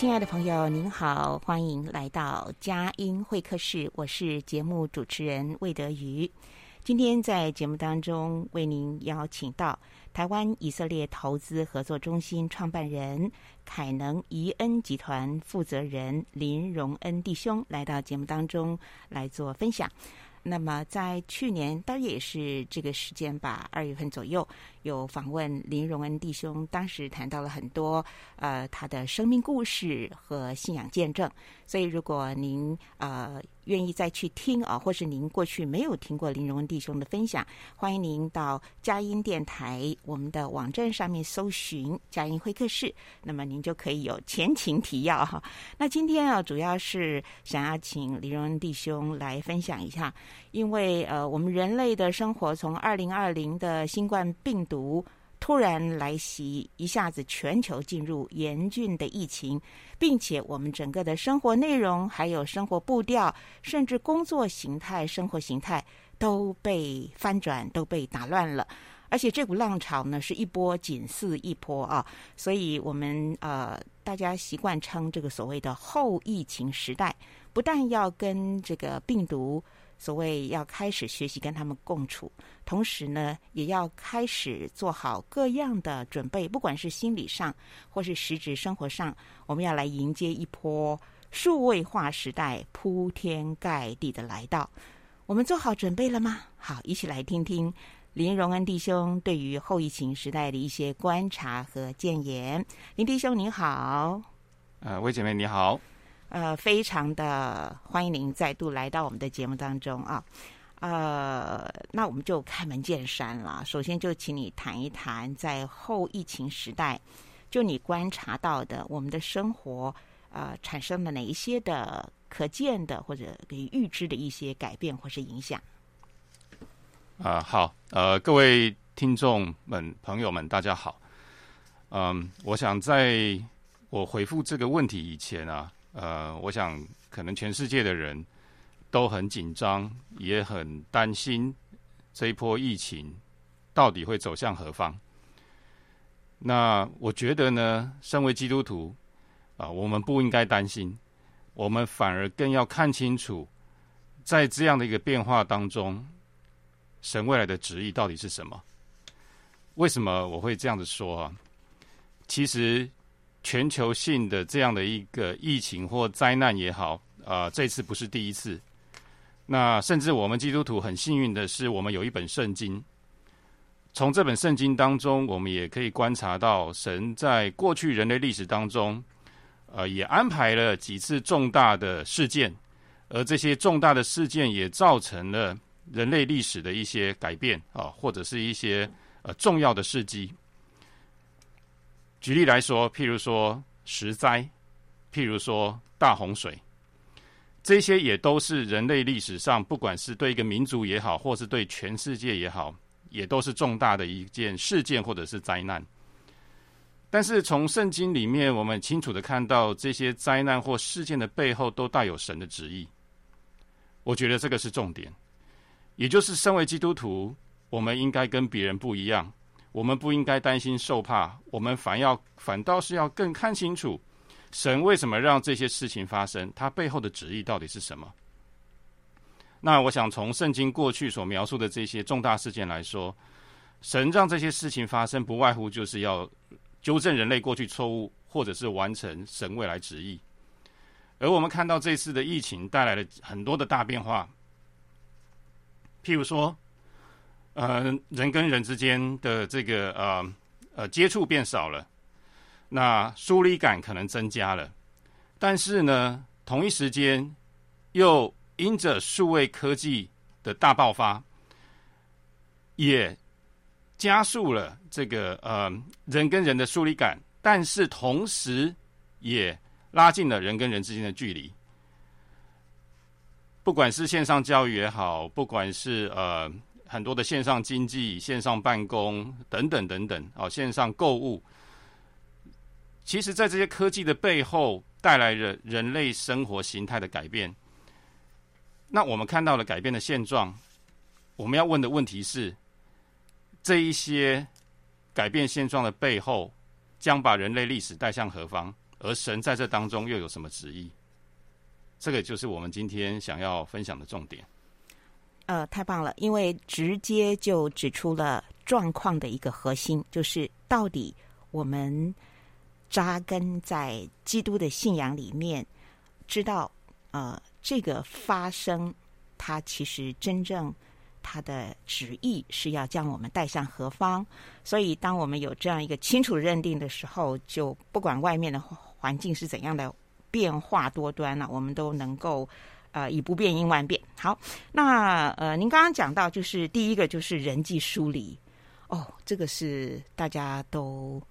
亲爱的朋友，您好，欢迎来到佳音会客室。我是节目主持人魏德瑜。今天在节目当中为您邀请到台湾以色列投资合作中心创办人、凯能怡恩集团负责人林荣恩弟兄来到节目当中来做分享。那么在去年大约也是这个时间吧，二月份左右。有访问林荣恩弟兄，当时谈到了很多呃他的生命故事和信仰见证。所以如果您呃愿意再去听啊，或是您过去没有听过林荣恩弟兄的分享，欢迎您到佳音电台我们的网站上面搜寻佳音会客室，那么您就可以有前情提要哈。那今天啊，主要是想要请林荣恩弟兄来分享一下，因为呃我们人类的生活从二零二零的新冠病毒突然来袭，一下子全球进入严峻的疫情，并且我们整个的生活内容、还有生活步调，甚至工作形态、生活形态都被翻转，都被打乱了。而且这股浪潮呢，是一波紧似一波啊！所以我们呃，大家习惯称这个所谓的后疫情时代，不但要跟这个病毒。所谓要开始学习跟他们共处，同时呢，也要开始做好各样的准备，不管是心理上或是实质生活上，我们要来迎接一波数位化时代铺天盖地的来到。我们做好准备了吗？好，一起来听听林荣恩弟兄对于后疫情时代的一些观察和建言。林弟兄您好，呃，魏姐妹你好。呃，非常的欢迎您再度来到我们的节目当中啊。呃，那我们就开门见山了。首先，就请你谈一谈在后疫情时代，就你观察到的我们的生活，呃，产生了哪一些的可见的或者可以预知的一些改变或是影响？啊、呃，好，呃，各位听众们、朋友们，大家好。嗯、我想在我回复这个问题以前啊。呃，我想可能全世界的人都很紧张，也很担心这一波疫情到底会走向何方。那我觉得呢，身为基督徒啊，我们不应该担心，我们反而更要看清楚，在这样的一个变化当中，神未来的旨意到底是什么？为什么我会这样子说啊？其实。全球性的这样的一个疫情或灾难也好，啊、这次不是第一次。那甚至我们基督徒很幸运的是，我们有一本圣经。从这本圣经当中，我们也可以观察到，神在过去人类历史当中，呃，也安排了几次重大的事件，而这些重大的事件也造成了人类历史的一些改变啊、或者是一些呃重要的事迹。举例来说，譬如说石灾，譬如说大洪水，这些也都是人类历史上，不管是对一个民族也好，或是对全世界也好，也都是重大的一件事件或者是灾难。但是从圣经里面，我们清楚的看到这些灾难或事件的背后都带有神的旨意。我觉得这个是重点，也就是身为基督徒，我们应该跟别人不一样。我们不应该担心受怕，我们反要反倒是要更看清楚，神为什么让这些事情发生，他背后的旨意到底是什么？那我想从圣经过去所描述的这些重大事件来说，神让这些事情发生，不外乎就是要纠正人类过去错误，或者是完成神未来旨意。而我们看到这次的疫情带来了很多的大变化，譬如说，呃，人跟人之间的这个呃呃接触变少了，那疏离感可能增加了，但是呢，同一时间又因着数位科技的大爆发，也加速了这个呃人跟人的疏离感，但是同时也拉近了人跟人之间的距离，不管是线上教育也好，不管是呃很多的线上经济、线上办公等等等等，哦，线上购物，其实，在这些科技的背后，带来了人类生活形态的改变。那我们看到了改变的现状，我们要问的问题是：这一些改变现状的背后，将把人类历史带向何方？而神在这当中又有什么旨意？这个就是我们今天想要分享的重点。呃，太棒了，因为直接就指出了状况的一个核心，就是到底我们扎根在基督的信仰里面，知道呃这个发生，它其实真正它的旨意是要将我们带向何方。所以，当我们有这样一个清楚认定的时候，就不管外面的。环境是怎样的变化多端呢、我们都能够呃以不变应万变。好，那呃您刚刚讲到就是第一个就是人际疏离哦，这个是大家都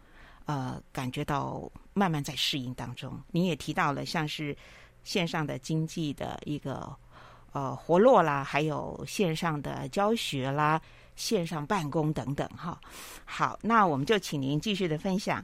呃感觉到慢慢在适应当中。您也提到了像是线上的经济的一个呃活络啦，还有线上的教学啦、线上办公等等哈。好，那我们就请您继续的分享。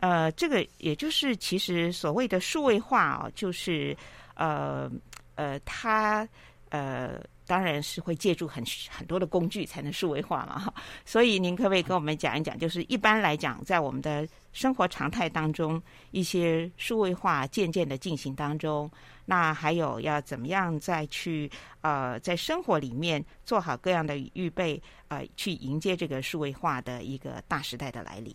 呃，这个也就是其实所谓的数位化哦，就是呃呃，它呃当然是会借助很很多的工具才能数位化嘛哈。所以您可不可以跟我们讲一讲，就是一般来讲，在我们的生活常态当中，一些数位化渐渐的进行当中，那还有要怎么样再去呃在生活里面做好各样的预备，呃，去迎接这个数位化的一个大时代的来临。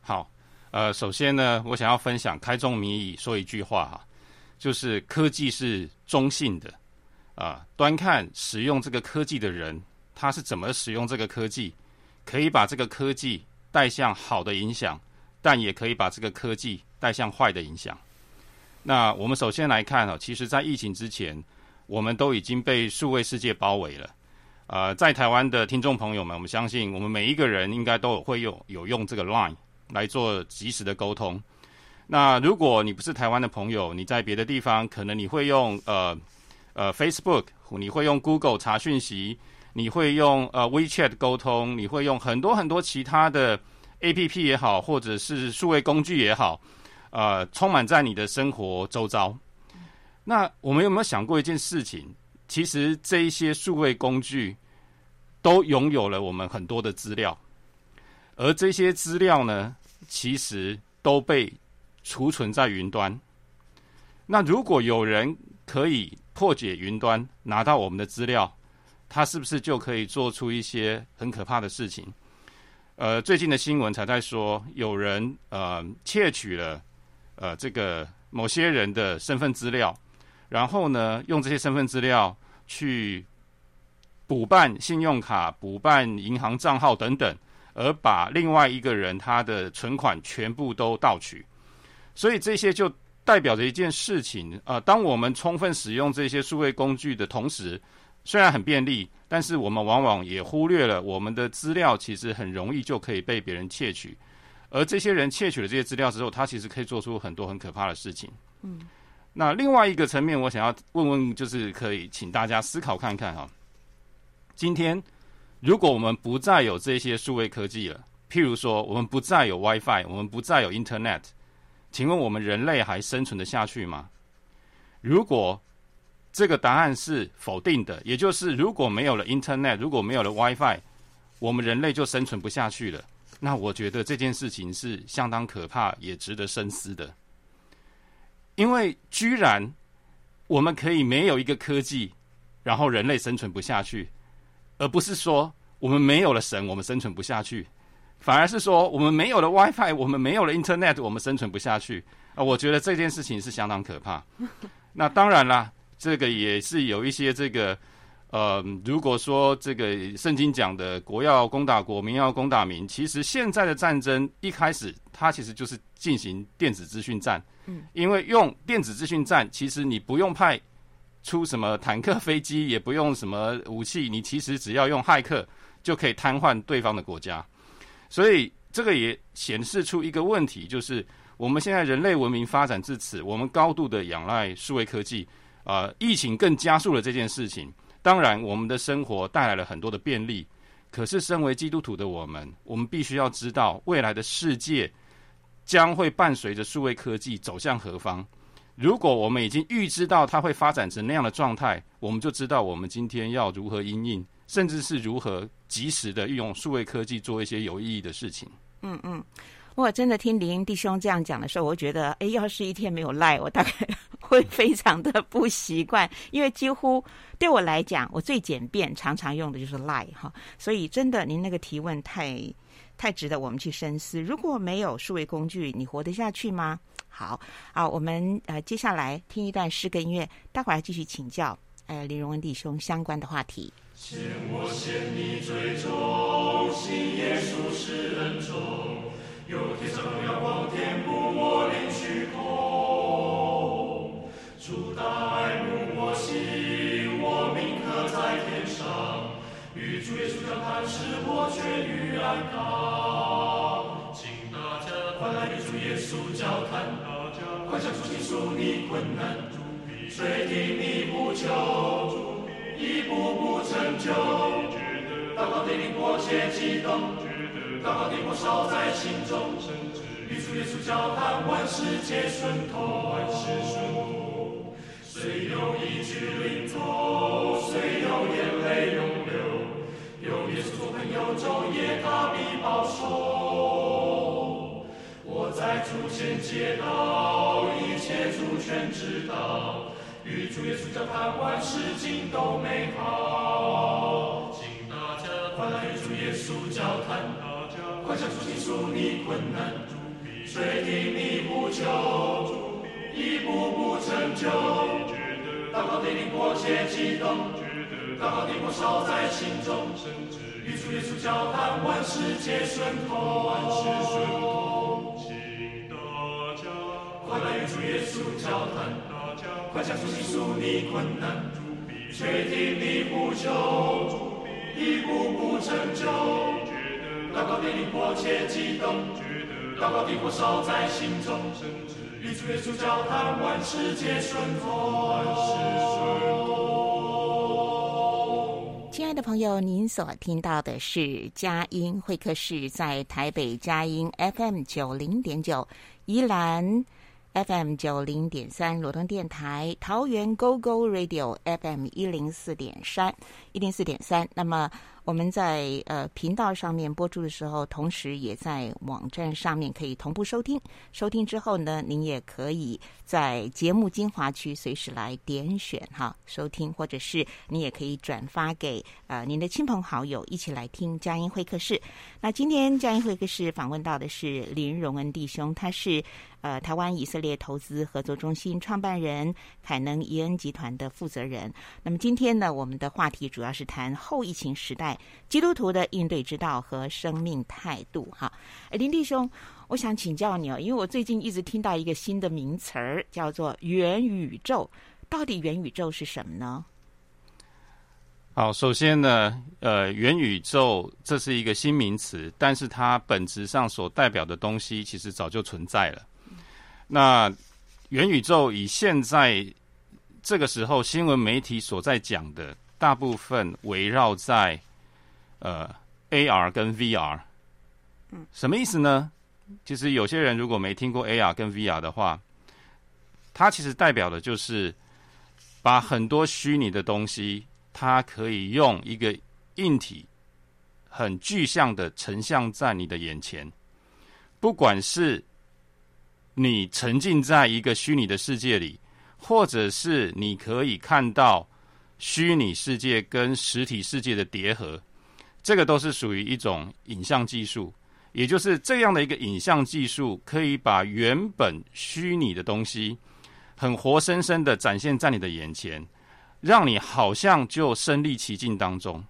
好。呃，首先呢，我想要分享开宗明义说一句话哈，就是科技是中性的，啊、端看使用这个科技的人他是怎么使用这个科技，可以把这个科技带向好的影响，但也可以把这个科技带向坏的影响。那我们首先来看哈，其实，在疫情之前，我们都已经被数位世界包围了。呃，在台湾的听众朋友们，我们相信我们每一个人应该都有会用有用这个 Line。来做即时的沟通。那如果你不是台湾的朋友，你在别的地方，可能你会用呃呃 Facebook，你会用 Google 查讯息，你会用呃 WeChat 沟通，你会用很多很多其他的 APP 也好，或者是数位工具也好，呃，充满在你的生活周遭。那我们有没有想过一件事情？其实这一些数位工具都拥有了我们很多的资料，而这些资料呢，其实都被储存在云端。那如果有人可以破解云端，拿到我们的资料，他是不是就可以做出一些很可怕的事情？呃，最近的新闻才在说，有人呃窃取了呃这个某些人的身份资料，然后呢，用这些身份资料去补办信用卡、补办银行账号等等。而把另外一个人他的存款全部都盗取，所以这些就代表着一件事情啊、呃，当我们充分使用这些数位工具的同时，虽然很便利，但是我们往往也忽略了我们的资料其实很容易就可以被别人窃取，而这些人窃取了这些资料之后，他其实可以做出很多很可怕的事情。嗯，那另外一个层面，我想要问问，就是可以请大家思考看看哈，今天。如果我们不再有这些数位科技了，譬如说我们不再有 WiFi，我们不再有 Internet，请问我们人类还生存得下去吗？如果这个答案是否定的，也就是如果没有了 Internet，如果没有了 WiFi，我们人类就生存不下去了。那我觉得这件事情是相当可怕，也值得深思的。因为居然我们可以没有一个科技，然后人类生存不下去，而不是说我们没有了神，我们生存不下去，反而是说我们没有了 WiFi，我们没有了 Internet，我们生存不下去啊！我觉得这件事情是相当可怕。那当然啦，这个也是有一些这个。呃，如果说这个圣经讲的国要攻打国，民要攻打民，其实现在的战争一开始，它其实就是进行电子资讯战。嗯，因为用电子资讯战，其实你不用派出什么坦克、飞机，也不用什么武器，你其实只要用骇客就可以瘫痪对方的国家。所以这个也显示出一个问题，就是我们现在人类文明发展至此，我们高度的仰赖数位科技。啊、呃，疫情更加速了这件事情。当然，我们的生活带来了很多的便利，可是身为基督徒的我们，我们必须要知道未来的世界将会伴随着数位科技走向何方。如果我们已经预知到它会发展成那样的状态，我们就知道我们今天要如何因应，甚至是如何及时的运用数位科技做一些有意义的事情。嗯嗯。我真的听林弟兄这样讲的时候，我觉得，哎，要是一天没有赖，我大概会非常的不习惯，因为几乎对我来讲，我最简便、常常用的就是赖哈。所以，真的，您那个提问太太值得我们去深思。如果没有数位工具，你活得下去吗？好啊，我们呃接下来听一段诗歌音乐，待会儿继续请教呃林荣文弟兄相关的话题。牵我献你最终，信耶稣是恩宠。有天上荣耀光填补我灵虚空，主大爱慕我心，我铭刻在天上，与主耶稣交谈，使我痊愈安康。请大家快来与主耶稣交谈，快向主倾诉你困难，垂听你呼求，一步步成就，祷告的灵迫切激动。祷告的火烧在心中，与主耶稣交谈，万事皆顺通。万事顺透。虽有一句领头，虽有眼泪涌流，有耶稣做朋友，昼夜他必保守。我在主前接到，一切主全知道，与主耶稣交谈，万事尽都美好。请大家快来与主耶稣交谈。快向主倾诉你困难，垂听你不求，一步步成就。祷告的灵迫切激动，祷告的火烧在心中。与主耶稣交谈，万事皆顺通。万事顺透。请大家快来与主耶稣交谈，快向主倾诉你困难，垂听你呼求，一步步成就。祷告的灵迫切激动，祷告的火烧在心中，与主耶稣交谈，万事皆顺透，万事顺透。亲爱的朋友，您所听到的是佳音会客室，在台北佳音 FM 九零点九，宜兰 FM 九零点三，罗东电台桃园 GO GO Radio FM 一零四点三，一零四点三。那么。我们在呃频道上面播出的时候，同时也在网站上面可以同步收听。收听之后呢，您也可以在节目精华区随时来点选哈收听，或者是你也可以转发给呃您的亲朋好友一起来听佳音会客室。那今天佳音会客室访问到的是林荣恩弟兄，他是。呃，台湾以色列投资合作中心创办人，凯能伊恩集团的负责人。那么今天呢，我们的话题主要是谈后疫情时代基督徒的应对之道和生命态度。哈，哎，林弟兄，我想请教你哦，因为我最近一直听到一个新的名词儿，叫做元宇宙。到底元宇宙是什么呢？好，首先呢，呃，元宇宙这是一个新名词，但是它本质上所代表的东西，其实早就存在了。那元宇宙以现在这个时候新闻媒体所在讲的，大部分围绕在呃 AR 跟 VR，嗯，什么意思呢？其实有些人如果没听过 AR 跟 VR 的话，它其实代表的就是把很多虚拟的东西，它可以用一个硬体很具象的成像在你的眼前，不管是。你沉浸在一个虚拟的世界里，或者是你可以看到虚拟世界跟实体世界的叠合，这个都是属于一种影像技术。也就是这样的一个影像技术，可以把原本虚拟的东西，很活生生的展现在你的眼前，让你好像就身历其境当中。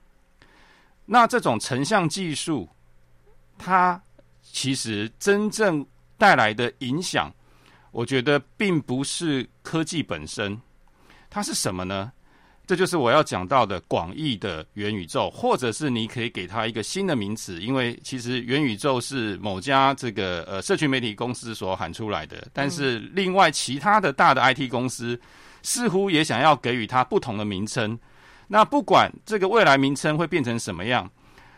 那这种成像技术，它其实真正带来的影响，我觉得并不是科技本身，它是什么呢？这就是我要讲到的广义的元宇宙，或者是你可以给它一个新的名词，因为其实元宇宙是某家这个呃社群媒体公司所喊出来的，但是另外其他的大的 IT 公司似乎也想要给予它不同的名称。那不管这个未来名称会变成什么样，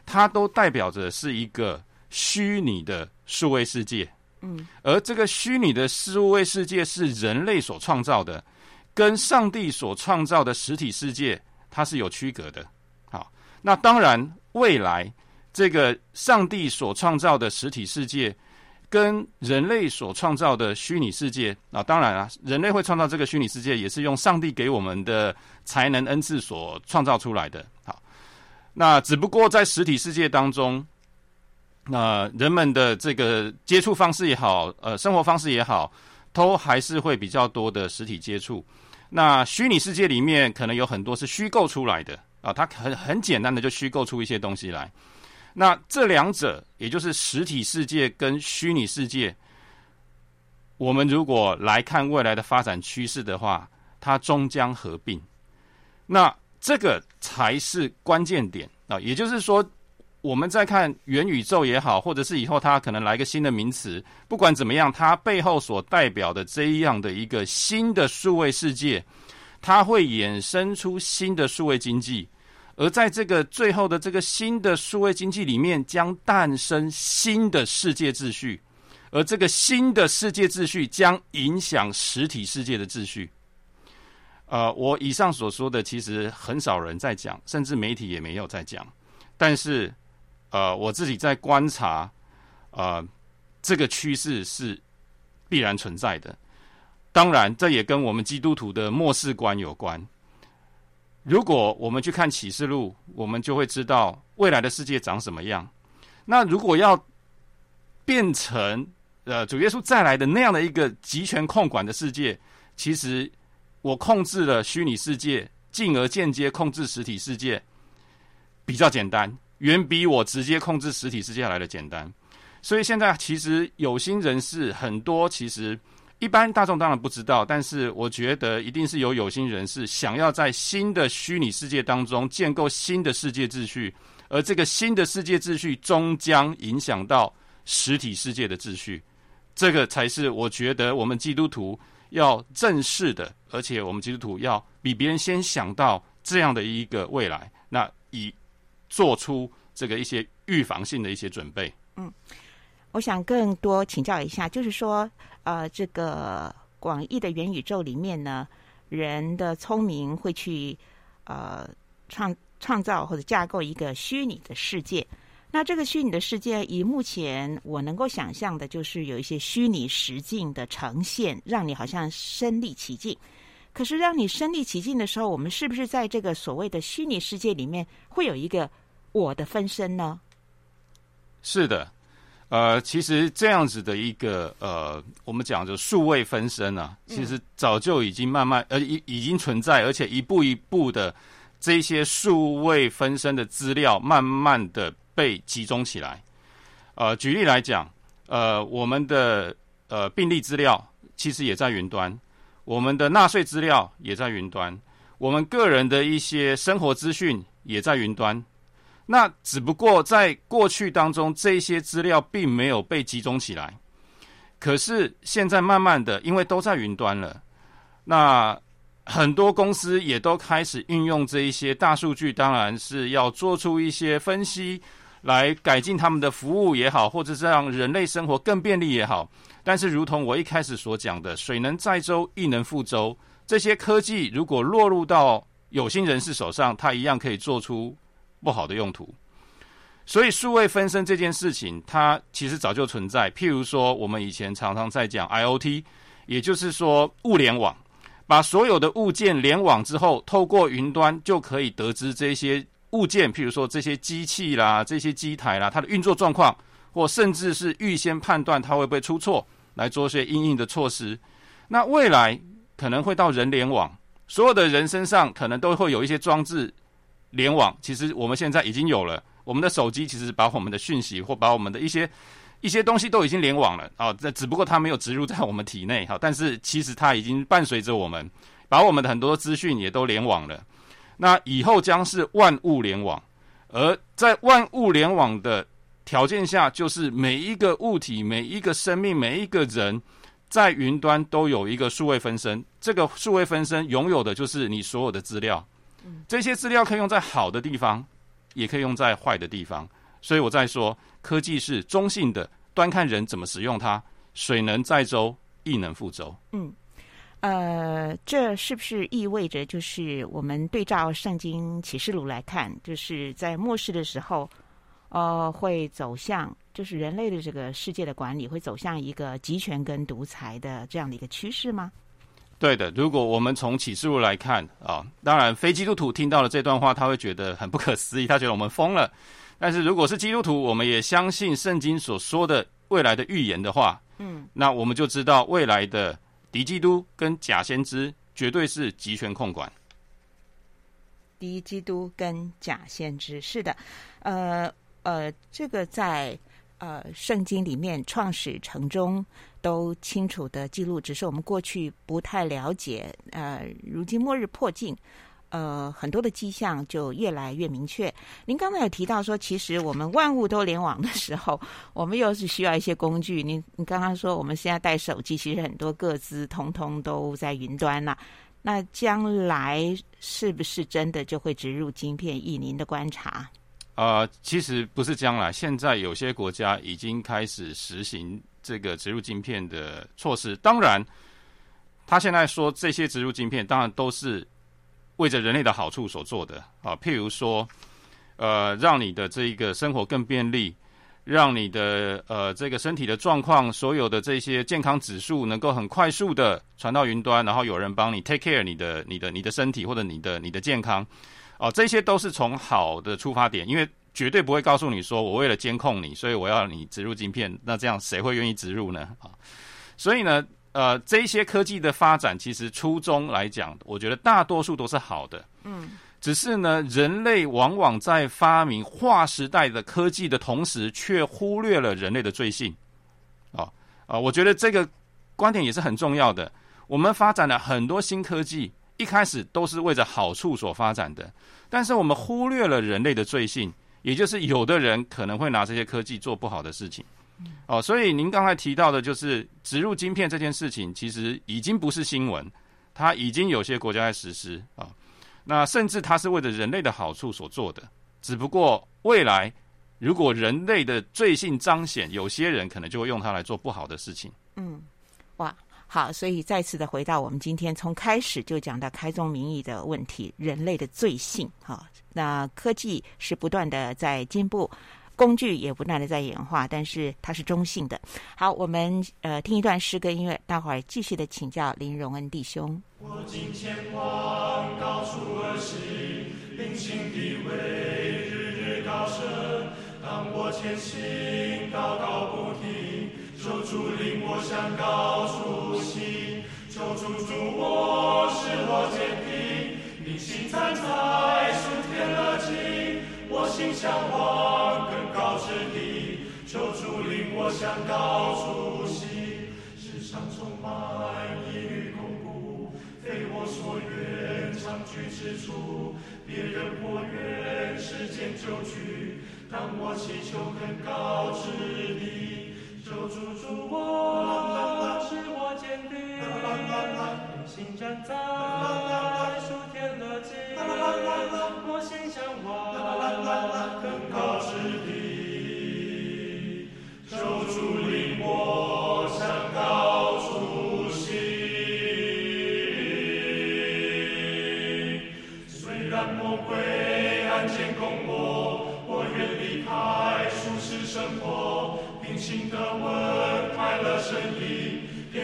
它都代表着是一个虚拟的数位世界。嗯，而这个虚拟的数位世界是人类所创造的。跟上帝所创造的实体世界，它是有区隔的。好，那当然，未来这个上帝所创造的实体世界，跟人类所创造的虚拟世界，啊，当然啊，人类会创造这个虚拟世界，也是用上帝给我们的才能恩赐所创造出来的。好，那只不过在实体世界当中，那人们的这个接触方式也好，呃，生活方式也好，都还是会比较多的实体接触。那虚拟世界里面可能有很多是虚构出来的啊，它很很简单的就虚构出一些东西来。那这两者，也就是实体世界跟虚拟世界，我们如果来看未来的发展趋势的话，它终将合并。那这个才是关键点啊，也就是说。我们在看元宇宙也好，或者是以后它可能来个新的名词，不管怎么样，它背后所代表的这样的一个新的数位世界，它会衍生出新的数位经济，而在这个最后的这个新的数位经济里面，将诞生新的世界秩序，而这个新的世界秩序将影响实体世界的秩序。呃，我以上所说的其实很少人在讲，甚至媒体也没有在讲，但是。呃，我自己在观察，呃，这个趋势是必然存在的。当然，这也跟我们基督徒的末世观有关。如果我们去看启示录，我们就会知道未来的世界长什么样。那如果要变成呃主耶稣再来的那样的一个集权控管的世界，其实我控制了虚拟世界，进而间接控制实体世界，比较简单。远比我直接控制实体世界来的简单，所以现在其实有心人士很多，其实一般大众当然不知道，但是我觉得一定是有有心人士想要在新的虚拟世界当中建构新的世界秩序，而这个新的世界秩序终将影响到实体世界的秩序，这个才是我觉得我们基督徒要正视的，而且我们基督徒要比别人先想到这样的一个未来，做出这个一些预防性的一些准备。嗯，我想更多请教一下，就是说，呃，这个广义的元宇宙里面呢，人的聪明会去呃创创造或者架构一个虚拟的世界。那这个虚拟的世界，以目前我能够想象的，就是有一些虚拟实境的呈现，让你好像身历其境。可是，让你身历其境的时候，我们是不是在这个所谓的虚拟世界里面会有一个？我的分身呢？是的，呃，其实这样子的一个呃，我们讲的数位分身啊，其实早就已经慢慢呃已已经存在，而且一步一步的这些数位分身的资料，慢慢的被集中起来。呃，举例来讲，呃，我们的呃病例资料其实也在云端，我们的纳税资料也在云端，我们个人的一些生活资讯也在云端。那只不过在过去当中，这些资料并没有被集中起来。可是现在慢慢的，因为都在云端了，那很多公司也都开始运用这一些大数据，当然是要做出一些分析，来改进他们的服务也好，或者是让人类生活更便利也好。但是，如同我一开始所讲的，水能载舟，亦能覆舟。这些科技如果落入到有心人士手上，它一样可以做出。不好的用途，所以数位分身这件事情，它其实早就存在。譬如说，我们以前常常在讲 IoT，也就是说物联网，把所有的物件联网之后，透过云端就可以得知这些物件，譬如说这些机器啦、这些机台啦，它的运作状况，或甚至是预先判断它会不会出错，来做些应应的措施。那未来可能会到人联网，所有的人身上可能都会有一些装置联网。其实我们现在已经有了，我们的手机其实把我们的讯息或把我们的一些。一些东西都已经联网了啊，这只不过它没有植入在我们体内哈，但是其实它已经伴随着我们，把我们的很多资讯也都联网了。那以后将是万物联网，而在万物联网的条件下，就是每一个物体、每一个生命、每一个人，在云端都有一个数位分身。这个数位分身拥有的就是你所有的资料，这些资料可以用在好的地方，也可以用在坏的地方。所以我在说，科技是中性的，端看人怎么使用它。水能载舟，亦能覆舟。嗯，呃，这是不是意味着，就是我们对照圣经启示录来看，就是在末世的时候，呃，会走向，就是人类的这个世界的管理会走向一个集权跟独裁的这样的一个趋势吗？对的，如果我们从启示录来看啊，当然非基督徒听到了这段话，他会觉得很不可思议，他觉得我们疯了。但是，如果是基督徒，我们也相信圣经所说的未来的预言的话，嗯，那我们就知道未来的敌基督跟假先知绝对是集权控管。敌基督跟假先知是的，呃呃，这个在呃圣经里面创始成终都清楚的记录，只是我们过去不太了解。呃，如今末日迫近。呃，很多的迹象就越来越明确。您刚才有提到说，其实我们万物都联网的时候，我们又是需要一些工具。您你刚刚说，我们现在带手机，其实很多个资通通都在云端了。那将来是不是真的就会植入晶片？以您的观察？呃，其实不是将来，现在有些国家已经开始实行这个植入晶片的措施。当然，他现在说这些植入晶片，当然都是。为着人类的好处所做的啊，譬如说，呃，让你的这一个生活更便利，让你的呃这个身体的状况，所有的这些健康指数能够很快速的传到云端，然后有人帮你 take care 你的、你的、你的身体或者你的、你的健康，哦、这些都是从好的出发点，因为绝对不会告诉你说我为了监控你，所以我要你植入晶片，那这样谁会愿意植入呢？啊，所以呢。呃，这一些科技的发展，其实初衷来讲，我觉得大多数都是好的。嗯，只是呢，人类往往在发明划时代的科技的同时，却忽略了人类的罪性。啊、哦、啊、呃，我觉得这个观点也是很重要的。我们发展了很多新科技，一开始都是为着好处所发展的，但是我们忽略了人类的罪性，也就是有的人可能会拿这些科技做不好的事情。哦，所以您刚才提到的，就是植入晶片这件事情，其实已经不是新闻，它已经有些国家在实施啊。那甚至它是为了人类的好处所做的，只不过未来如果人类的罪性彰显，有些人可能就会用它来做不好的事情。嗯，哇，好，所以再次的回到我们今天从开始就讲到开宗明义的问题，人类的罪性。哈，那科技是不断的在进步。工具也不断的在演化，但是它是中性的。好，我们呃听一段诗歌音乐，待会儿继续的请教林荣恩弟兄。我今前往高处而行，灵性的位日日高升。当我前行，高高不停，求主领我向高处行，求主助我，使我坚定，灵性站在属天的境，我心向往更。高之地，求主领我向高处行。世上充满疑虑恐怖，非我所愿长居之处。别人或愿世间久居，当我祈求更高之地，求主助我，是我坚定，灵性站在属天的境，我心向往更高之地。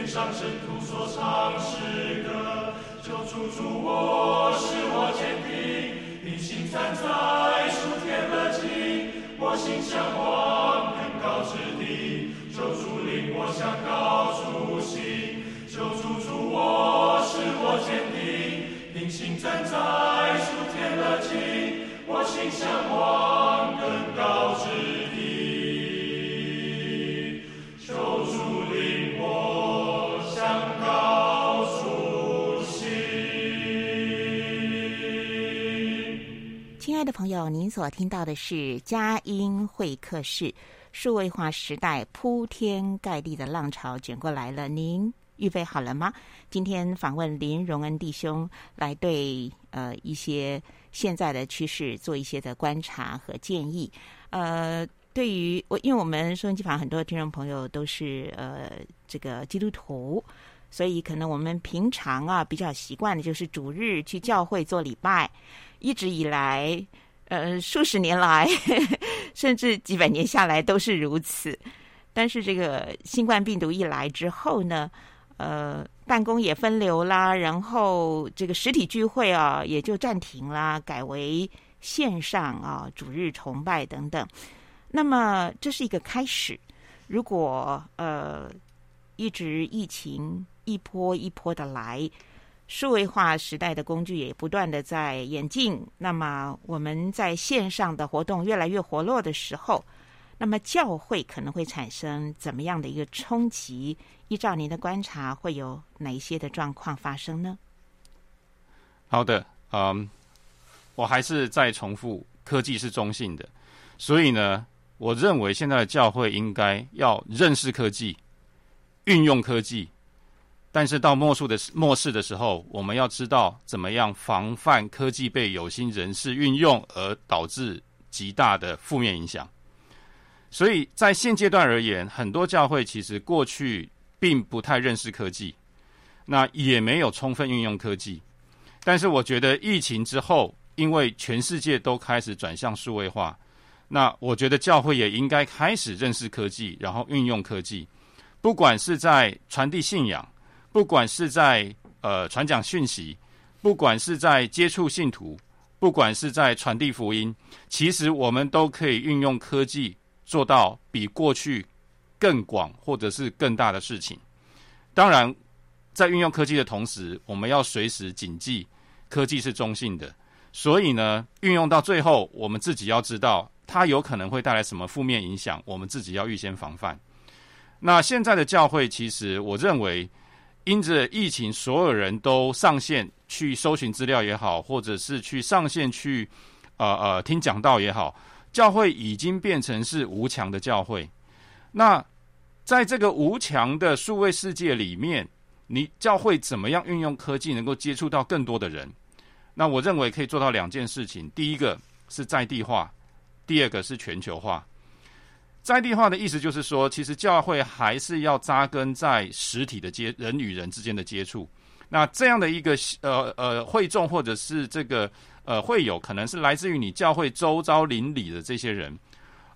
天上圣徒所唱诗歌，主主，我使我坚定，定心站在属天的境，我心向往更高之地，求主领我向高处行。求主主，我使我坚定，定心站在属天的境，我心向往亲爱的朋友，您所听到的是佳音会客室。数位化时代铺天盖地的浪潮卷过来了，您预备好了吗？今天访问林荣恩弟兄，来对呃一些现在的趋势做一些的观察和建议。呃，对于我，因为我们收音机旁很多听众朋友都是呃这个基督徒，所以可能我们平常啊比较习惯的就是主日去教会做礼拜。一直以来，呃，数十年来，甚至几百年下来都是如此。但是这个新冠病毒一来之后呢，呃，办公也分流啦，然后这个实体聚会啊也就暂停啦，改为线上啊，主日崇拜等等。那么这是一个开始。如果呃一直疫情一波一波的来。数位化时代的工具也不断的在演进，那么我们在线上的活动越来越活络的时候，那么教会可能会产生怎么样的一个冲击？依照您的观察，会有哪一些的状况发生呢？好的，嗯，我还是再重复，科技是中性的，所以呢，我认为现在的教会应该要认识科技，运用科技。但是到末世的末世的时候，我们要知道怎么样防范科技被有心人士运用而导致极大的负面影响。所以在现阶段而言，很多教会其实过去并不太认识科技，那也没有充分运用科技。但是我觉得疫情之后，因为全世界都开始转向数位化，那我觉得教会也应该开始认识科技，然后运用科技，不管是在传递信仰。不管是在呃传讲讯息，不管是在接触信徒，不管是在传递福音，其实我们都可以运用科技做到比过去更广或者是更大的事情。当然，在运用科技的同时，我们要随时谨记科技是中性的，所以呢，运用到最后，我们自己要知道它有可能会带来什么负面影响，我们自己要预先防范。那现在的教会，其实我认为。因着疫情，所有人都上线去搜寻资料也好，或者是去上线去呃呃听讲道也好，教会已经变成是无墙的教会。那在这个无墙的数位世界里面，你教会怎么样运用科技能够接触到更多的人？那我认为可以做到两件事情：第一个是在地化，第二个是全球化。在地化的意思就是说，其实教会还是要扎根在实体的接人与人之间的接触。那这样的一个呃呃会众或者是这个呃会友，可能是来自于你教会周遭邻里的这些人。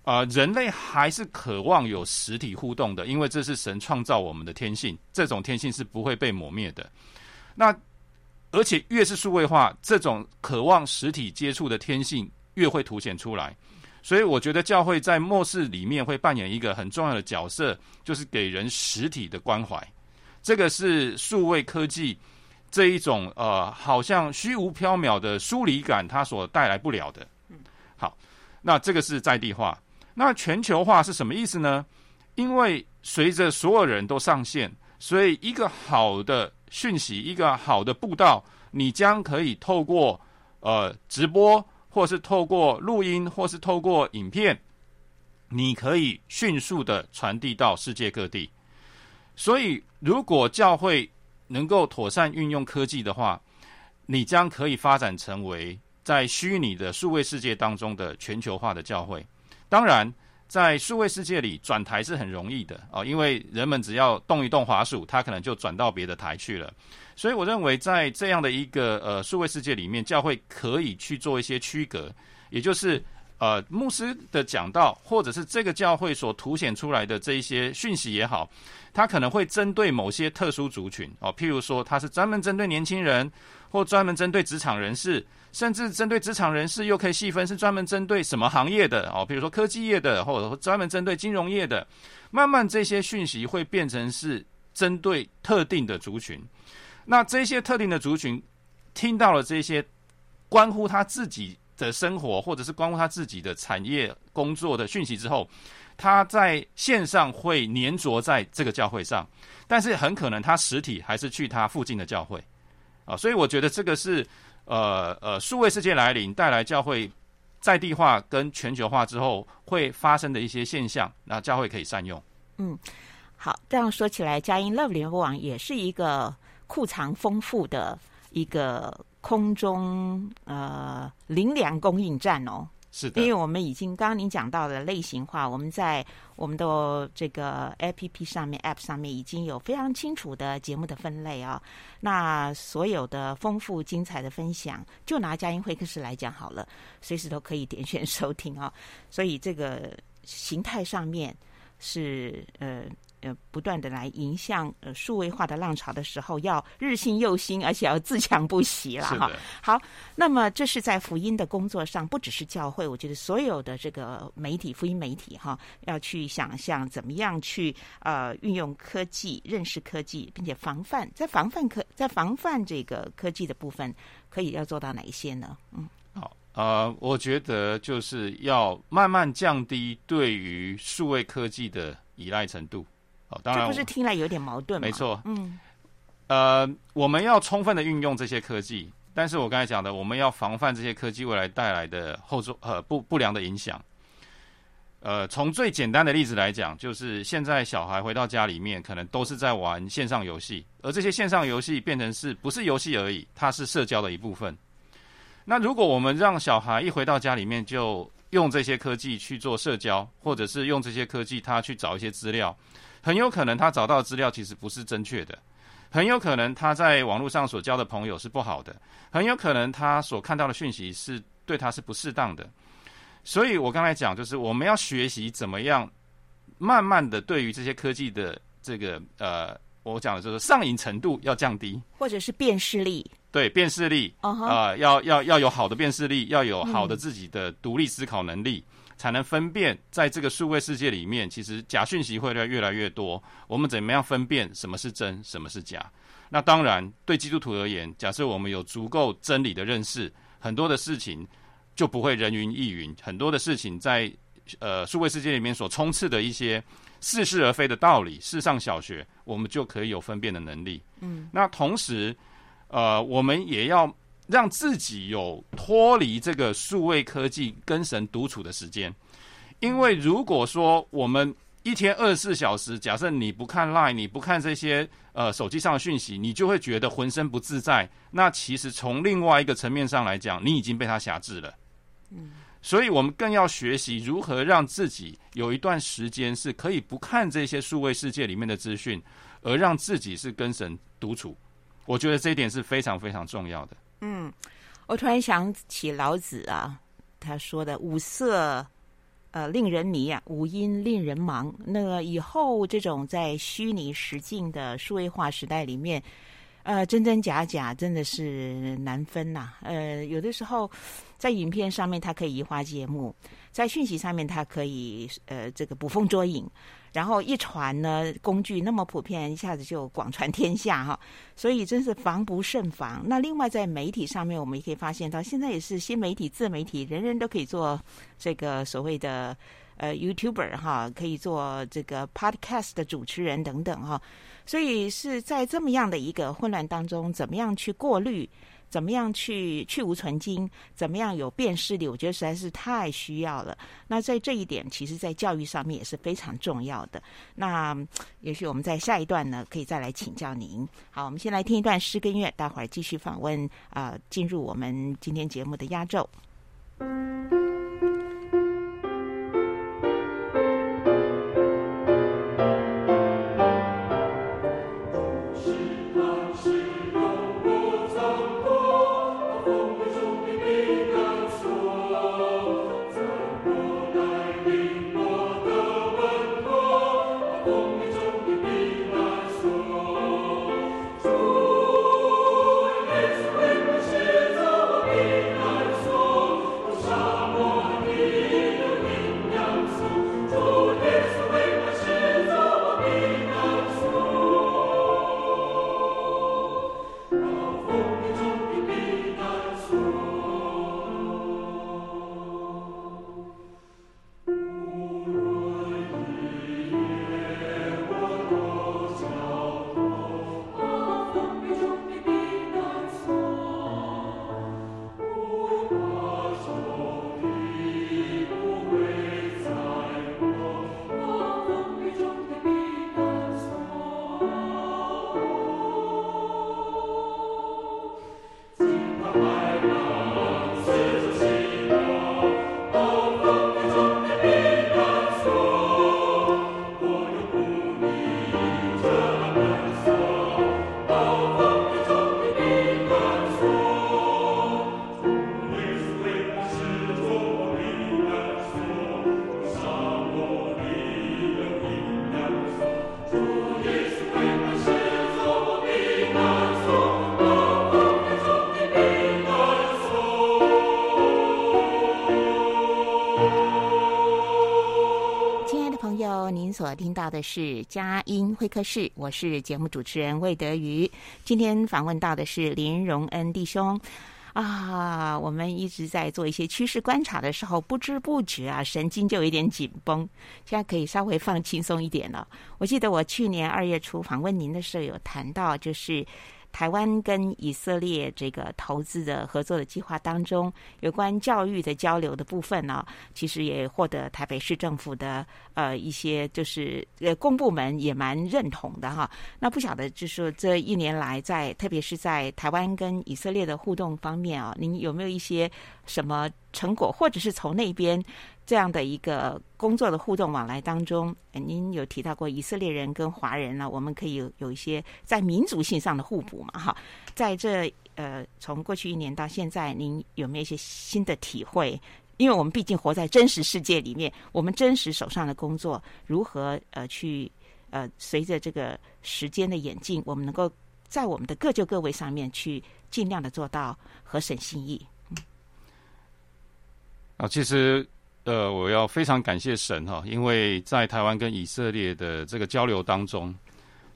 呃，人类还是渴望有实体互动的，因为这是神创造我们的天性，这种天性是不会被磨灭的。那而且越是数位化，这种渴望实体接触的天性越会凸显出来。所以我觉得教会在末世里面会扮演一个很重要的角色，就是给人实体的关怀。这个是数位科技这一种呃，好像虚无缥缈的疏离感，它所带来不了的。好，那这个是在地化。那全球化是什么意思呢？因为随着所有人都上线，所以一个好的讯息，一个好的布道，你将可以透过呃直播。或是透过录音，或是透过影片，你可以迅速的传递到世界各地。所以，如果教会能够妥善运用科技的话，你将可以发展成为在虚拟的数位世界当中的全球化的教会。当然，在数位世界里转台是很容易的啊，因为人们只要动一动滑鼠，它可能就转到别的台去了。所以我认为，在这样的一个呃数位世界里面，教会可以去做一些区隔，也就是呃牧师的讲道，或者是这个教会所凸显出来的这一些讯息也好，它可能会针对某些特殊族群哦，譬如说他是专门针对年轻人，或专门针对职场人士，甚至针对职场人士又可以细分是专门针对什么行业的哦，譬如说科技业的，或者专门针对金融业的。慢慢这些讯息会变成是针对特定的族群，那这些特定的族群听到了这些关乎他自己的生活，或者是关乎他自己的产业工作的讯息之后，他在线上会黏着在这个教会上，但是很可能他实体还是去他附近的教会啊，所以我觉得这个是呃呃数位世界来临带来教会在地化跟全球化之后会发生的一些现象，那教会可以善用。嗯，好，这样说起来，佳音 Love 联合网也是一个库藏丰富的一个空中呃零粮供应站哦。是的，因为我们已经刚刚您讲到的类型化，我们在我们的这个 APP 上面、App 上面已经有非常清楚的节目的分类啊、哦。那所有的丰富精彩的分享，就拿佳音会客室来讲好了，随时都可以点选收听啊、哦。所以这个形态上面是呃。呃，不断的来迎向呃数位化的浪潮的时候，要日新又新，而且要自强不息了哈。好，那么这是在福音的工作上，不只是教会，我觉得所有的这个媒体、福音媒体哈，要去想象怎么样去呃运用科技、认识科技，并且防范，在防范科在防范这个科技的部分，可以要做到哪一些呢？嗯，好，呃，我觉得就是要慢慢降低对于数位科技的依赖程度。哦，当然，这不是听来有点矛盾吗？没错，嗯，呃，我们要充分的运用这些科技，但是我刚才讲的，我们要防范这些科技未来带来的后作呃不不良的影响。呃，从最简单的例子来讲，就是现在小孩回到家里面，可能都是在玩线上游戏，而这些线上游戏变成是不是游戏而已，它是社交的一部分。那如果我们让小孩一回到家里面就用这些科技去做社交，或者是用这些科技他去找一些资料。很有可能他找到的资料其实不是正确的，很有可能他在网络上所交的朋友是不好的，很有可能他所看到的讯息是对他是不适当的。所以我刚才讲，就是我们要学习怎么样慢慢的对于这些科技的这个呃，我讲的就是上瘾程度要降低，或者是辨识力，对，辨识力啊、uh-huh. 呃，要要要有好的辨识力，要有好的自己的独立思考能力。嗯才能分辨，在这个数位世界里面，其实假讯息会越来越多。我们怎么样分辨什么是真，什么是假？那当然，对基督徒而言，假设我们有足够真理的认识，很多的事情就不会人云亦云。很多的事情在呃数位世界里面所充斥的一些似是而非的道理，世上小学，我们就可以有分辨的能力。嗯，那同时，呃，我们也要。让自己有脱离这个数位科技跟神独处的时间，因为如果说我们一天二十四小时，假设你不看 Line，你不看这些呃手机上的讯息，你就会觉得浑身不自在。那其实从另外一个层面上来讲，你已经被它辖制了。嗯，所以我们更要学习如何让自己有一段时间是可以不看这些数位世界里面的资讯，而让自己是跟神独处。我觉得这一点是非常非常重要的。嗯，我突然想起老子啊，他说的“五色，呃，令人迷啊；五音令人盲。”那个以后这种在虚拟实境的数位化时代里面，呃，真真假假真的是难分呐、呃，有的时候在影片上面它可以移花接木，在讯息上面它可以呃这个捕风捉影。然后一传呢，工具那么普遍，一下子就广传天下哈，所以真是防不胜防。那另外在媒体上面，我们也可以发现到，现在也是新媒体、自媒体，人人都可以做这个所谓的呃 YouTuber 哈，可以做这个 Podcast 的主持人等等哈。所以是在这么样的一个混乱当中，怎么样去过滤？怎么样去去无存精？怎么样有辨识力？我觉得实在是太需要了。那在这一点，其实，在教育上面也是非常重要的。那也许我们在下一段呢，可以再来请教您。好，我们先来听一段诗歌音乐，待会儿继续访问啊、进入我们今天节目的压轴。听到的是佳音会客室，我是节目主持人魏德瑜。今天访问到的是林荣恩弟兄啊，我们一直在做一些趋势观察的时候，不知不觉啊，神经就有点紧绷，现在可以稍微放轻松一点了。我记得我去年二月初访问您的时候，有谈到就是。台湾跟以色列这个投资的合作的计划当中，有关教育的交流的部分呢，其实也获得台北市政府的呃一些就是呃公部门也蛮认同的哈。那不晓得就是说这一年来在特别是在台湾跟以色列的互动方面啊，您有没有一些什么成果，或者是从那边？这样的一个工作的互动往来当中，您有提到过以色列人跟华人呢，我们可以有一些在民族性上的互补嘛？哈，在这呃，从过去一年到现在，您有没有一些新的体会？因为我们毕竟活在真实世界里面，我们真实手上的工作如何呃去呃，随着这个时间的演进，我们能够在我们的各就各位上面去尽量的做到合神心意。啊，其实。呃，我要非常感谢神哈，因为在台湾跟以色列的这个交流当中，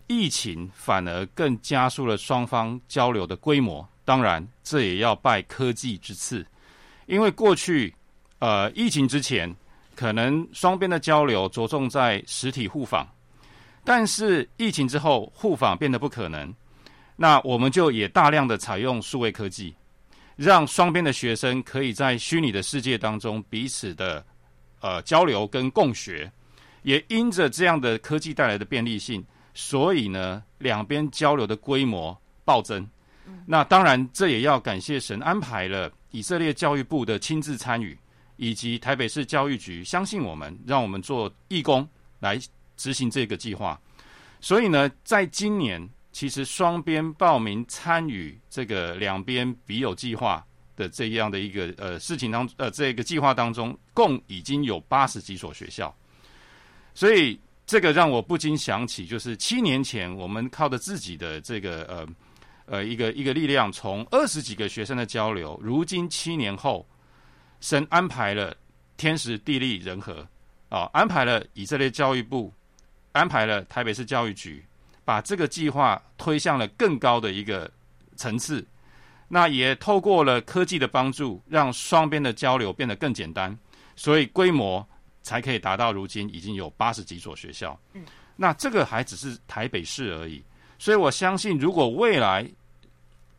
疫情反而更加速了双方交流的规模。当然，这也要拜科技之赐，因为过去呃疫情之前，可能双边的交流着重在实体互访，但是疫情之后，互访变得不可能，那我们就也大量的采用数位科技。让双边的学生可以在虚拟的世界当中彼此的呃交流跟共学，也因着这样的科技带来的便利性，所以呢，两边交流的规模暴增。那当然，这也要感谢神安排了以色列教育部的亲自参与，以及台北市教育局相信我们，让我们做义工来执行这个计划。所以呢，在今年。其实双边报名参与这个两边笔友计划的这样的一个呃事情当呃这个计划当中，共已经有八十几所学校，所以这个让我不禁想起，就是七年前我们靠着自己的这个呃呃一个一个力量，从二十几个学生的交流，如今七年后，神安排了天时地利人和啊，安排了以色列教育部，安排了台北市教育局。把这个计划推向了更高的一个层次，那也透过了科技的帮助，让双边的交流变得更简单，所以规模才可以达到如今已经有八十几所学校。嗯，那这个还只是台北市而已，所以我相信，如果未来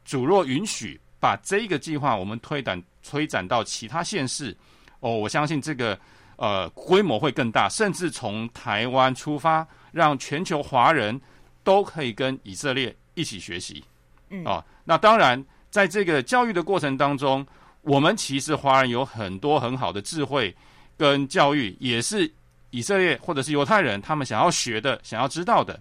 主若允许把这个计划我们推展推展到其他县市，哦，我相信这个呃规模会更大，甚至从台湾出发，让全球华人。都可以跟以色列一起学习，嗯啊，那当然，在这个教育的过程当中，我们其实华人有很多很好的智慧跟教育，也是以色列或者是犹太人他们想要学的、想要知道的。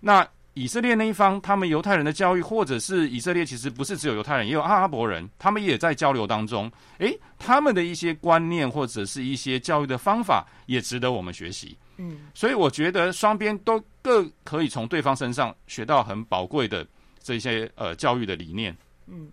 那以色列那一方，他们犹太人的教育，或者是以色列其实不是只有犹太人，也有阿拉伯人，他们也在交流当中。诶，他们的一些观念或者是一些教育的方法，也值得我们学习。嗯，所以我觉得双边都各可以从对方身上学到很宝贵的这些呃教育的理念。嗯，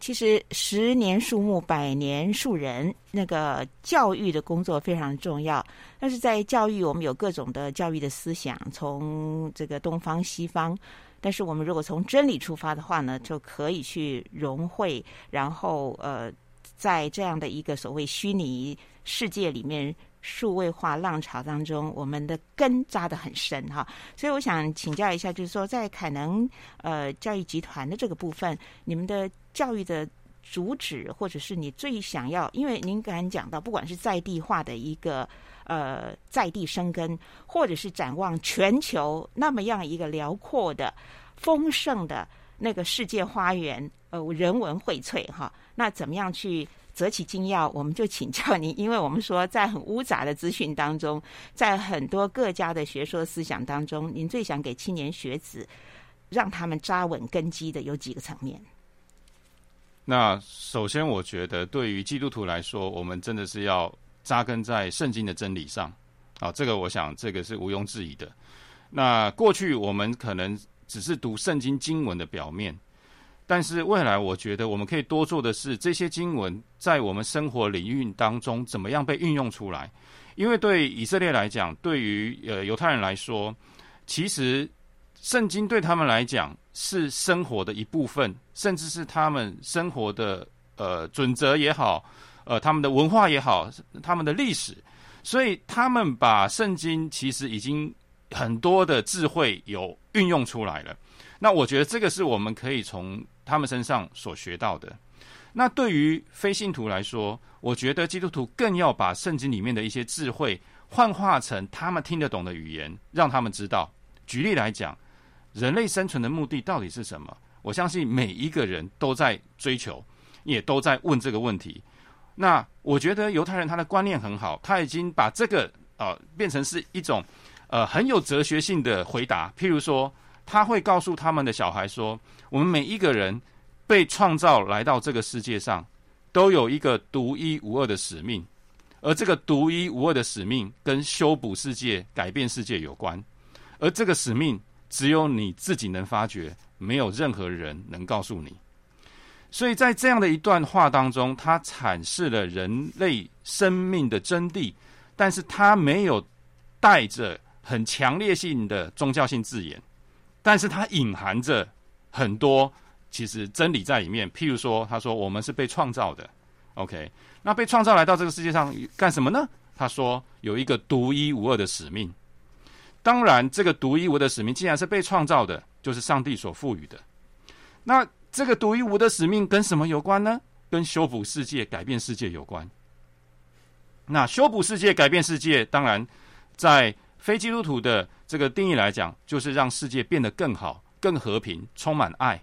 其实十年树木，百年树人，那个教育的工作非常重要。但是在教育，我们有各种的教育的思想，从这个东方西方。但是我们如果从真理出发的话呢，就可以去融会，然后呃，在这样的一个所谓虚拟世界里面。数位化浪潮当中，我们的根扎得很深哈，所以我想请教一下，就是说在凯能呃教育集团的这个部分，你们的教育的主旨，或者是你最想要，因为您刚才讲到，不管是在地化的一个呃在地生根，或者是展望全球那么样一个辽阔的丰盛的那个世界花园，呃人文荟萃哈，那怎么样去？择其精要，我们就请教您，因为我们说在很污杂的资讯当中，在很多各家的学说思想当中，您最想给青年学子让他们扎稳根基的有几个层面？那首先，我觉得对于基督徒来说，我们真的是要扎根在圣经的真理上。啊，这个我想这个是毋庸置疑的。那过去我们可能只是读圣经经文的表面。但是未来，我觉得我们可以多做的是，这些经文在我们生活领域当中怎么样被运用出来？因为对以色列来讲，对于呃犹太人来说，其实圣经对他们来讲是生活的一部分，甚至是他们生活的呃准则也好，呃他们的文化也好，他们的历史，所以他们把圣经其实已经很多的智慧有运用出来了。那我觉得这个是我们可以从他们身上所学到的。那对于非信徒来说，我觉得基督徒更要把圣经里面的一些智慧幻化成他们听得懂的语言，让他们知道。举例来讲，人类生存的目的到底是什么？我相信每一个人都在追求，也都在问这个问题。那我觉得犹太人他的观念很好，他已经把这个呃变成是一种呃很有哲学性的回答。譬如说，他会告诉他们的小孩说：“我们每一个人。”被创造来到这个世界上，都有一个独一无二的使命，而这个独一无二的使命跟修补世界、改变世界有关，而这个使命只有你自己能发觉，没有任何人能告诉你。所以在这样的一段话当中，他阐释了人类生命的真谛，但是他没有带着很强烈性的宗教性字眼，但是它隐含着很多。其实真理在里面，譬如说，他说我们是被创造的，OK，那被创造来到这个世界上干什么呢？他说有一个独一无二的使命。当然，这个独一无二的使命既然是被创造的，就是上帝所赋予的。那这个独一无二的使命跟什么有关呢？跟修补世界、改变世界有关。那修补世界、改变世界，当然在非基督徒的这个定义来讲，就是让世界变得更好、更和平、充满爱。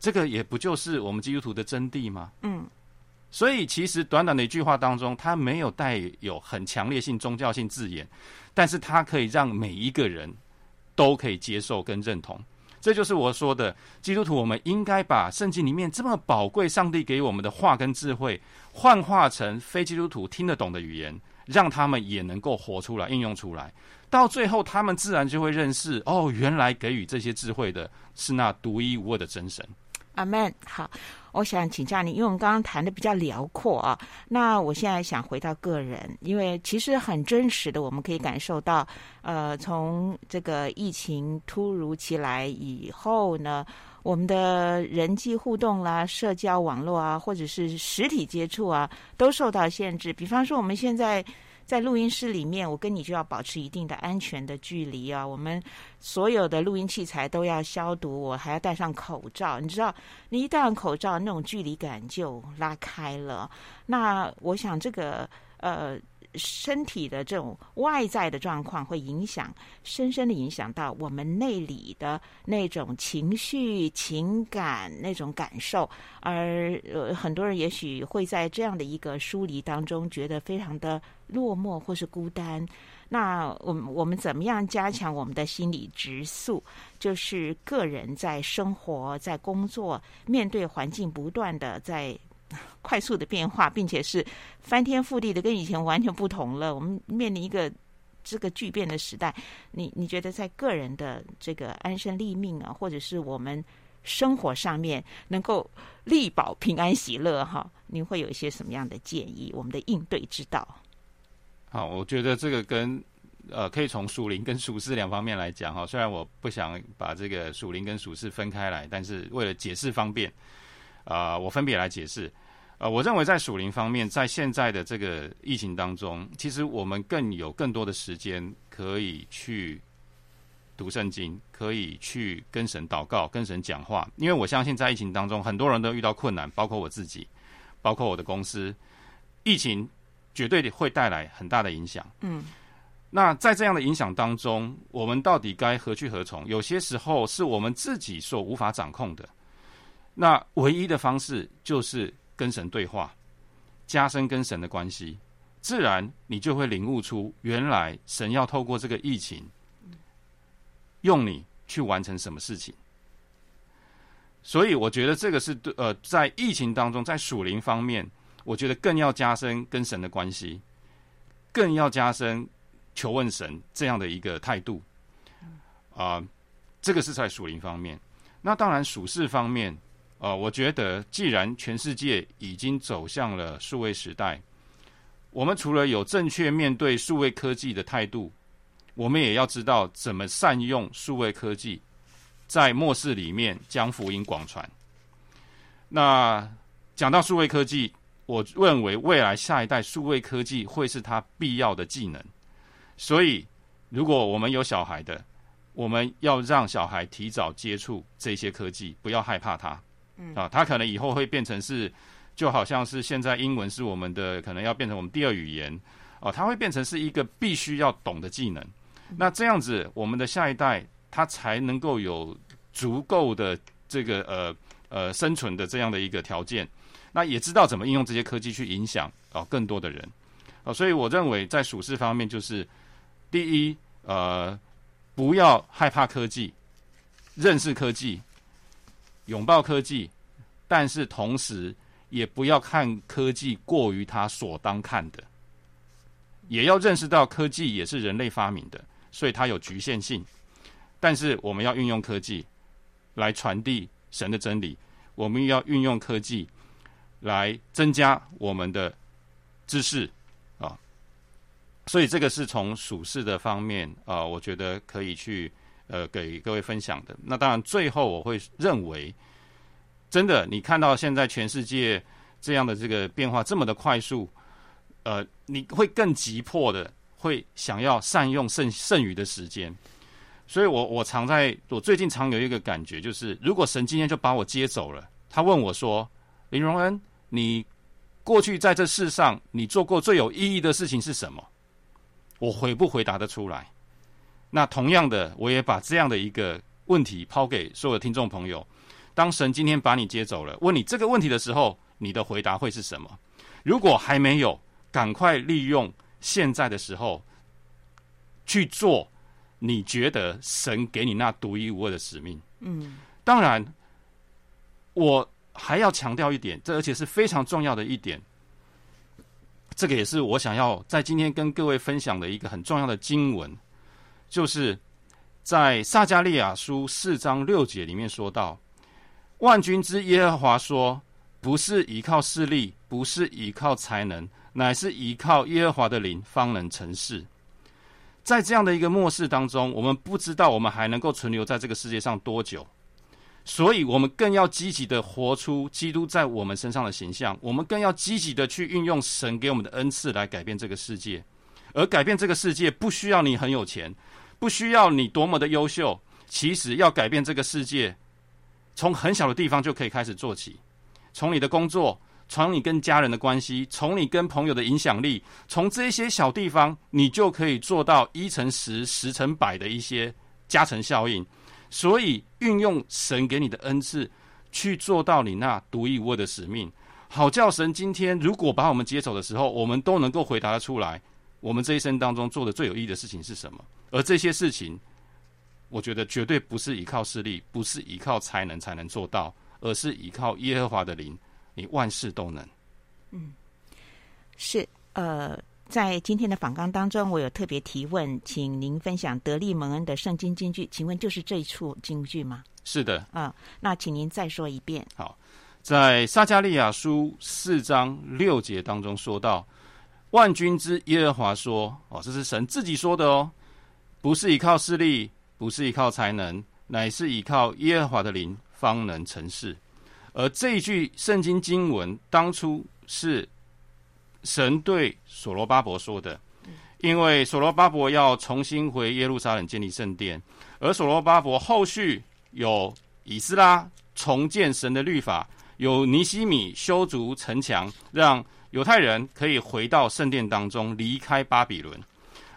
这个也不就是我们基督徒的真谛吗？嗯，所以其实短短的一句话当中，它没有带有很强烈性宗教性字眼，但是它可以让每一个人都可以接受跟认同。这就是我说的，基督徒我们应该把圣经里面这么宝贵、上帝给我们的话跟智慧，幻化成非基督徒听得懂的语言，让他们也能够活出来、应用出来。到最后，他们自然就会认识哦，原来给予这些智慧的是那独一无二的真神。阿门。好，我想请教你，因为我们刚刚谈的比较辽阔啊。那我现在想回到个人，因为其实很真实的，我们可以感受到，呃，从这个疫情突如其来以后呢，我们的人际互动啦、社交网络啊，或者是实体接触啊，都受到限制。比方说，我们现在。在录音室里面，我跟你就要保持一定的安全的距离啊。我们所有的录音器材都要消毒，我还要戴上口罩。你知道，你一戴上口罩，那种距离感就拉开了。那我想，这个呃。身体的这种外在的状况会影响，深深的影响到我们内里的那种情绪、情感那种感受，而呃，很多人也许会在这样的一个疏离当中，觉得非常的落寞或是孤单。那我们我们怎么样加强我们的心理直素？就是个人在生活、在工作，面对环境不断的在。快速的变化，并且是翻天覆地的，跟以前完全不同了。我们面临一个这个巨变的时代，你你觉得在个人的这个安身立命啊，或者是我们生活上面能够力保平安喜乐哈？您会有一些什么样的建议？我们的应对之道？好，我觉得这个跟呃，可以从属灵跟属世两方面来讲哈。虽然我不想把这个属灵跟属世分开来，但是为了解释方便。啊、呃，我分别来解释。呃，我认为在属灵方面，在现在的这个疫情当中，其实我们更有更多的时间可以去读圣经，可以去跟神祷告、跟神讲话。因为我相信，在疫情当中，很多人都遇到困难，包括我自己，包括我的公司。疫情绝对会带来很大的影响。嗯，那在这样的影响当中，我们到底该何去何从？有些时候是我们自己所无法掌控的。那唯一的方式就是跟神对话，加深跟神的关系，自然你就会领悟出，原来神要透过这个疫情，用你去完成什么事情。所以我觉得这个是对呃，在疫情当中，在属灵方面，我觉得更要加深跟神的关系，更要加深求问神这样的一个态度。啊、这个是在属灵方面。那当然属事方面。呃，我觉得既然全世界已经走向了数位时代，我们除了有正确面对数位科技的态度，我们也要知道怎么善用数位科技，在末世里面将福音广传。那讲到数位科技，我认为未来下一代数位科技会是他必要的技能。所以，如果我们有小孩的，我们要让小孩提早接触这些科技，不要害怕它。嗯啊，它可能以后会变成是。就好像是现在英文是我们的，可能要变成我们第二语言哦，它会变成是一个必须要懂的技能。那这样子，我们的下一代他才能够有足够的这个呃呃生存的这样的一个条件。那也知道怎么应用这些科技去影响啊更多的人啊，所以我认为在属事方面，就是第一呃不要害怕科技，认识科技，拥抱科技，但是同时。也不要看科技过于他所当看的，也要认识到科技也是人类发明的，所以它有局限性。但是我们要运用科技来传递神的真理，我们要运用科技来增加我们的知识啊。所以这个是从属世的方面啊，我觉得可以去呃给各位分享的。那当然，最后我会认为。真的，你看到现在全世界这样的这个变化这么的快速，呃，你会更急迫的会想要善用剩剩余的时间。所以我我常在，我最近常有一个感觉，就是如果神今天就把我接走了，他问我说：“林荣恩，你过去在这世上你做过最有意义的事情是什么？”我回不回答得出来？那同样的，我也把这样的一个问题抛给所有的听众朋友。当神今天把你接走了，问你这个问题的时候，你的回答会是什么？如果还没有，赶快利用现在的时候去做你觉得神给你那独一无二的使命。嗯，当然，我还要强调一点，这而且是非常重要的一点，这个也是我想要在今天跟各位分享的一个很重要的经文，就是在撒迦利亚书四章六节里面说到。万军之耶和华说：“不是依靠势力，不是依靠才能，乃是依靠耶和华的灵，方能成事。”在这样的一个末世当中，我们不知道我们还能够存留在这个世界上多久，所以我们更要积极的活出基督在我们身上的形象。我们更要积极的去运用神给我们的恩赐来改变这个世界。而改变这个世界，不需要你很有钱，不需要你多么的优秀。其实要改变这个世界。从很小的地方就可以开始做起，从你的工作，从你跟家人的关系，从你跟朋友的影响力，从这些小地方，你就可以做到一乘十、十乘百的一些加成效应。所以，运用神给你的恩赐，去做到你那独一无二的使命，好叫神今天如果把我们接走的时候，我们都能够回答得出来，我们这一生当中做的最有意义的事情是什么？而这些事情。我觉得绝对不是依靠势力，不是依靠才能才能做到，而是依靠耶和华的灵，你万事都能。嗯，是呃，在今天的访纲当中，我有特别提问，请您分享得利蒙恩的圣经金句，请问就是这一处金句吗？是的。啊、呃，那请您再说一遍。好，在撒加利亚书四章六节当中说到，万军之耶和华说：“哦，这是神自己说的哦，不是依靠势力。”不是依靠才能，乃是依靠耶和华的灵，方能成事。而这一句圣经经文，当初是神对所罗巴伯说的，因为所罗巴伯要重新回耶路撒冷建立圣殿，而所罗巴伯后续有以斯拉重建神的律法，有尼西米修筑城墙，让犹太人可以回到圣殿当中，离开巴比伦。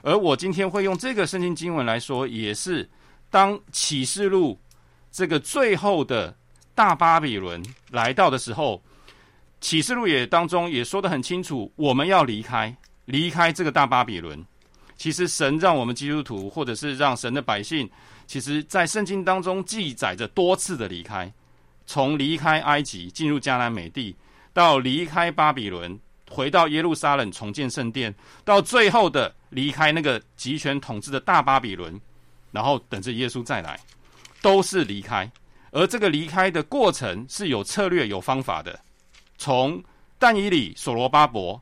而我今天会用这个圣经经文来说，也是当启示录这个最后的大巴比伦来到的时候，启示录也当中也说得很清楚，我们要离开，离开这个大巴比伦。其实神让我们基督徒，或者是让神的百姓，其实在圣经当中记载着多次的离开，从离开埃及进入迦南美地，到离开巴比伦。回到耶路撒冷重建圣殿，到最后的离开那个集权统治的大巴比伦，然后等着耶稣再来，都是离开。而这个离开的过程是有策略、有方法的。从但以理、所罗巴伯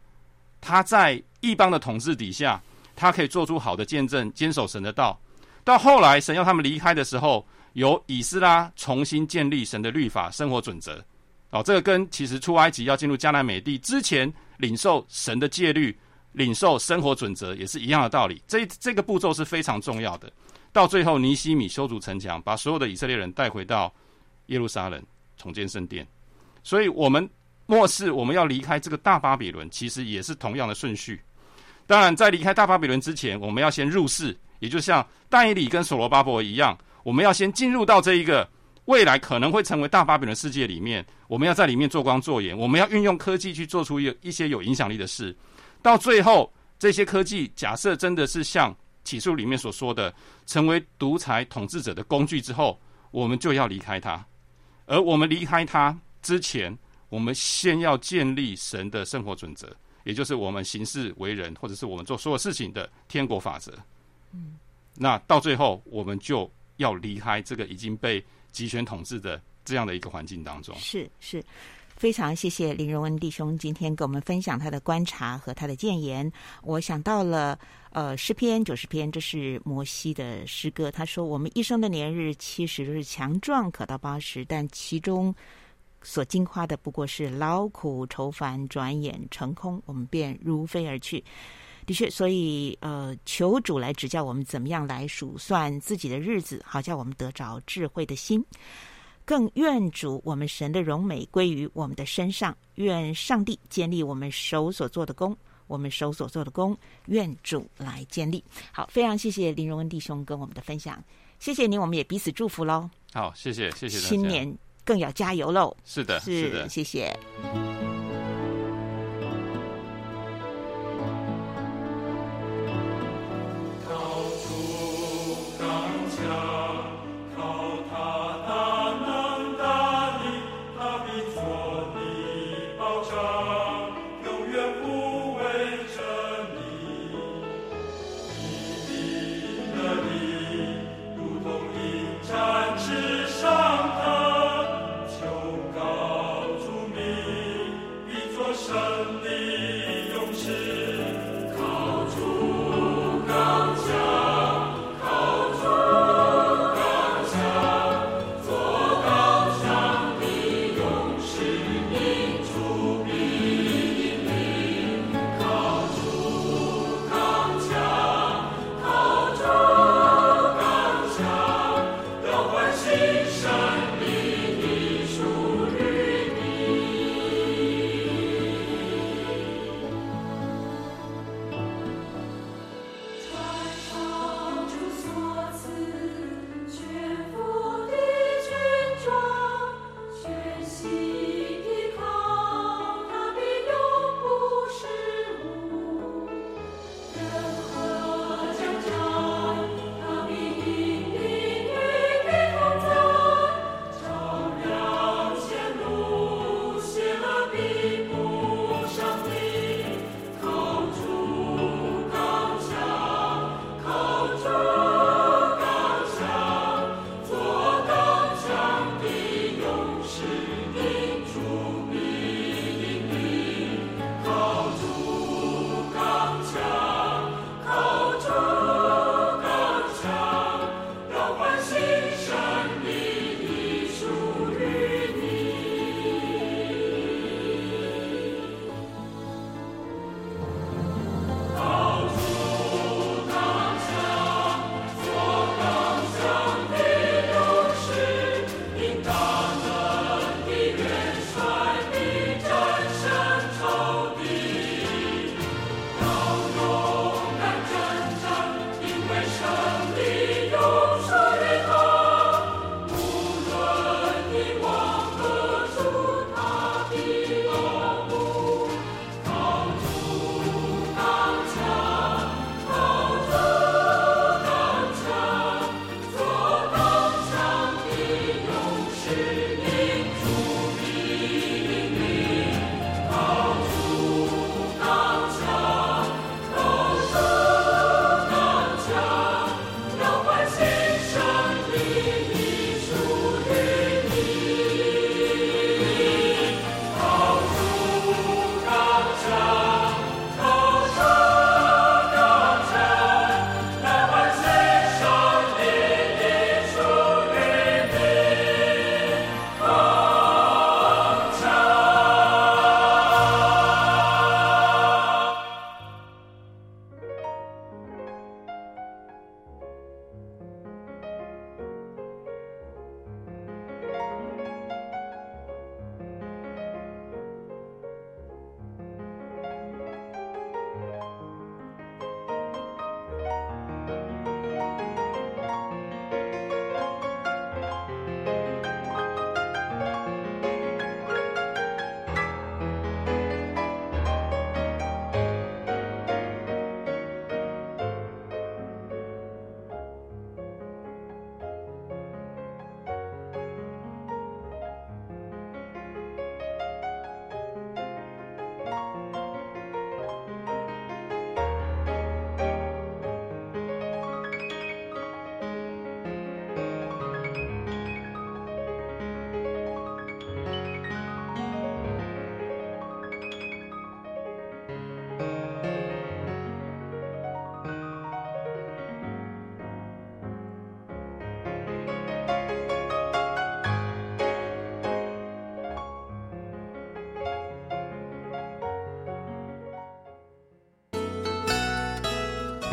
他在异邦的统治底下，他可以做出好的见证，坚守神的道。到后来，神要他们离开的时候，由以斯拉重新建立神的律法、生活准则。哦，这个跟其实出埃及要进入迦南美地之前，领受神的戒律、领受生活准则，也是一样的道理。这这个步骤是非常重要的。到最后，尼西米修筑城墙，把所有的以色列人带回到耶路撒冷，重建圣殿。所以，我们末世我们要离开这个大巴比伦，其实也是同样的顺序。当然，在离开大巴比伦之前，我们要先入世。也就像但以理跟所罗巴伯一样，我们要先进入到这一个未来可能会成为大巴比伦世界里面，我们要在里面做光做盐，我们要运用科技去做出一一些有影响力的事。到最后，这些科技假设真的是像起诉里面所说的，成为独裁统治者的工具之后，我们就要离开它。而我们离开它之前，我们先要建立神的生活准则，也就是我们行事为人，或者是我们做所有事情的天国法则。嗯，那到最后，我们就要离开这个已经被集权统治的这样的一个环境当中。是是，非常谢谢林荣恩弟兄今天跟我们分享他的观察和他的谏言。我想到了，呃，诗篇九十篇，这是摩西的诗歌。他说：“我们一生的年日七十日强壮可到八十，但其中所经花的不过是劳苦愁烦，转眼成空，我们便如飞而去。”的确，所以呃，求主来指教我们怎么样来数算自己的日子，好叫我们得着智慧的心。更愿主我们神的荣美归于我们的身上，愿上帝建立我们手所做的功，我们手所做的功，愿主来建立。好，非常谢谢林荣恩弟兄跟我们的分享，谢谢您，我们也彼此祝福喽。好，谢谢，谢谢。新年更要加油喽。是的，是，是的，谢谢。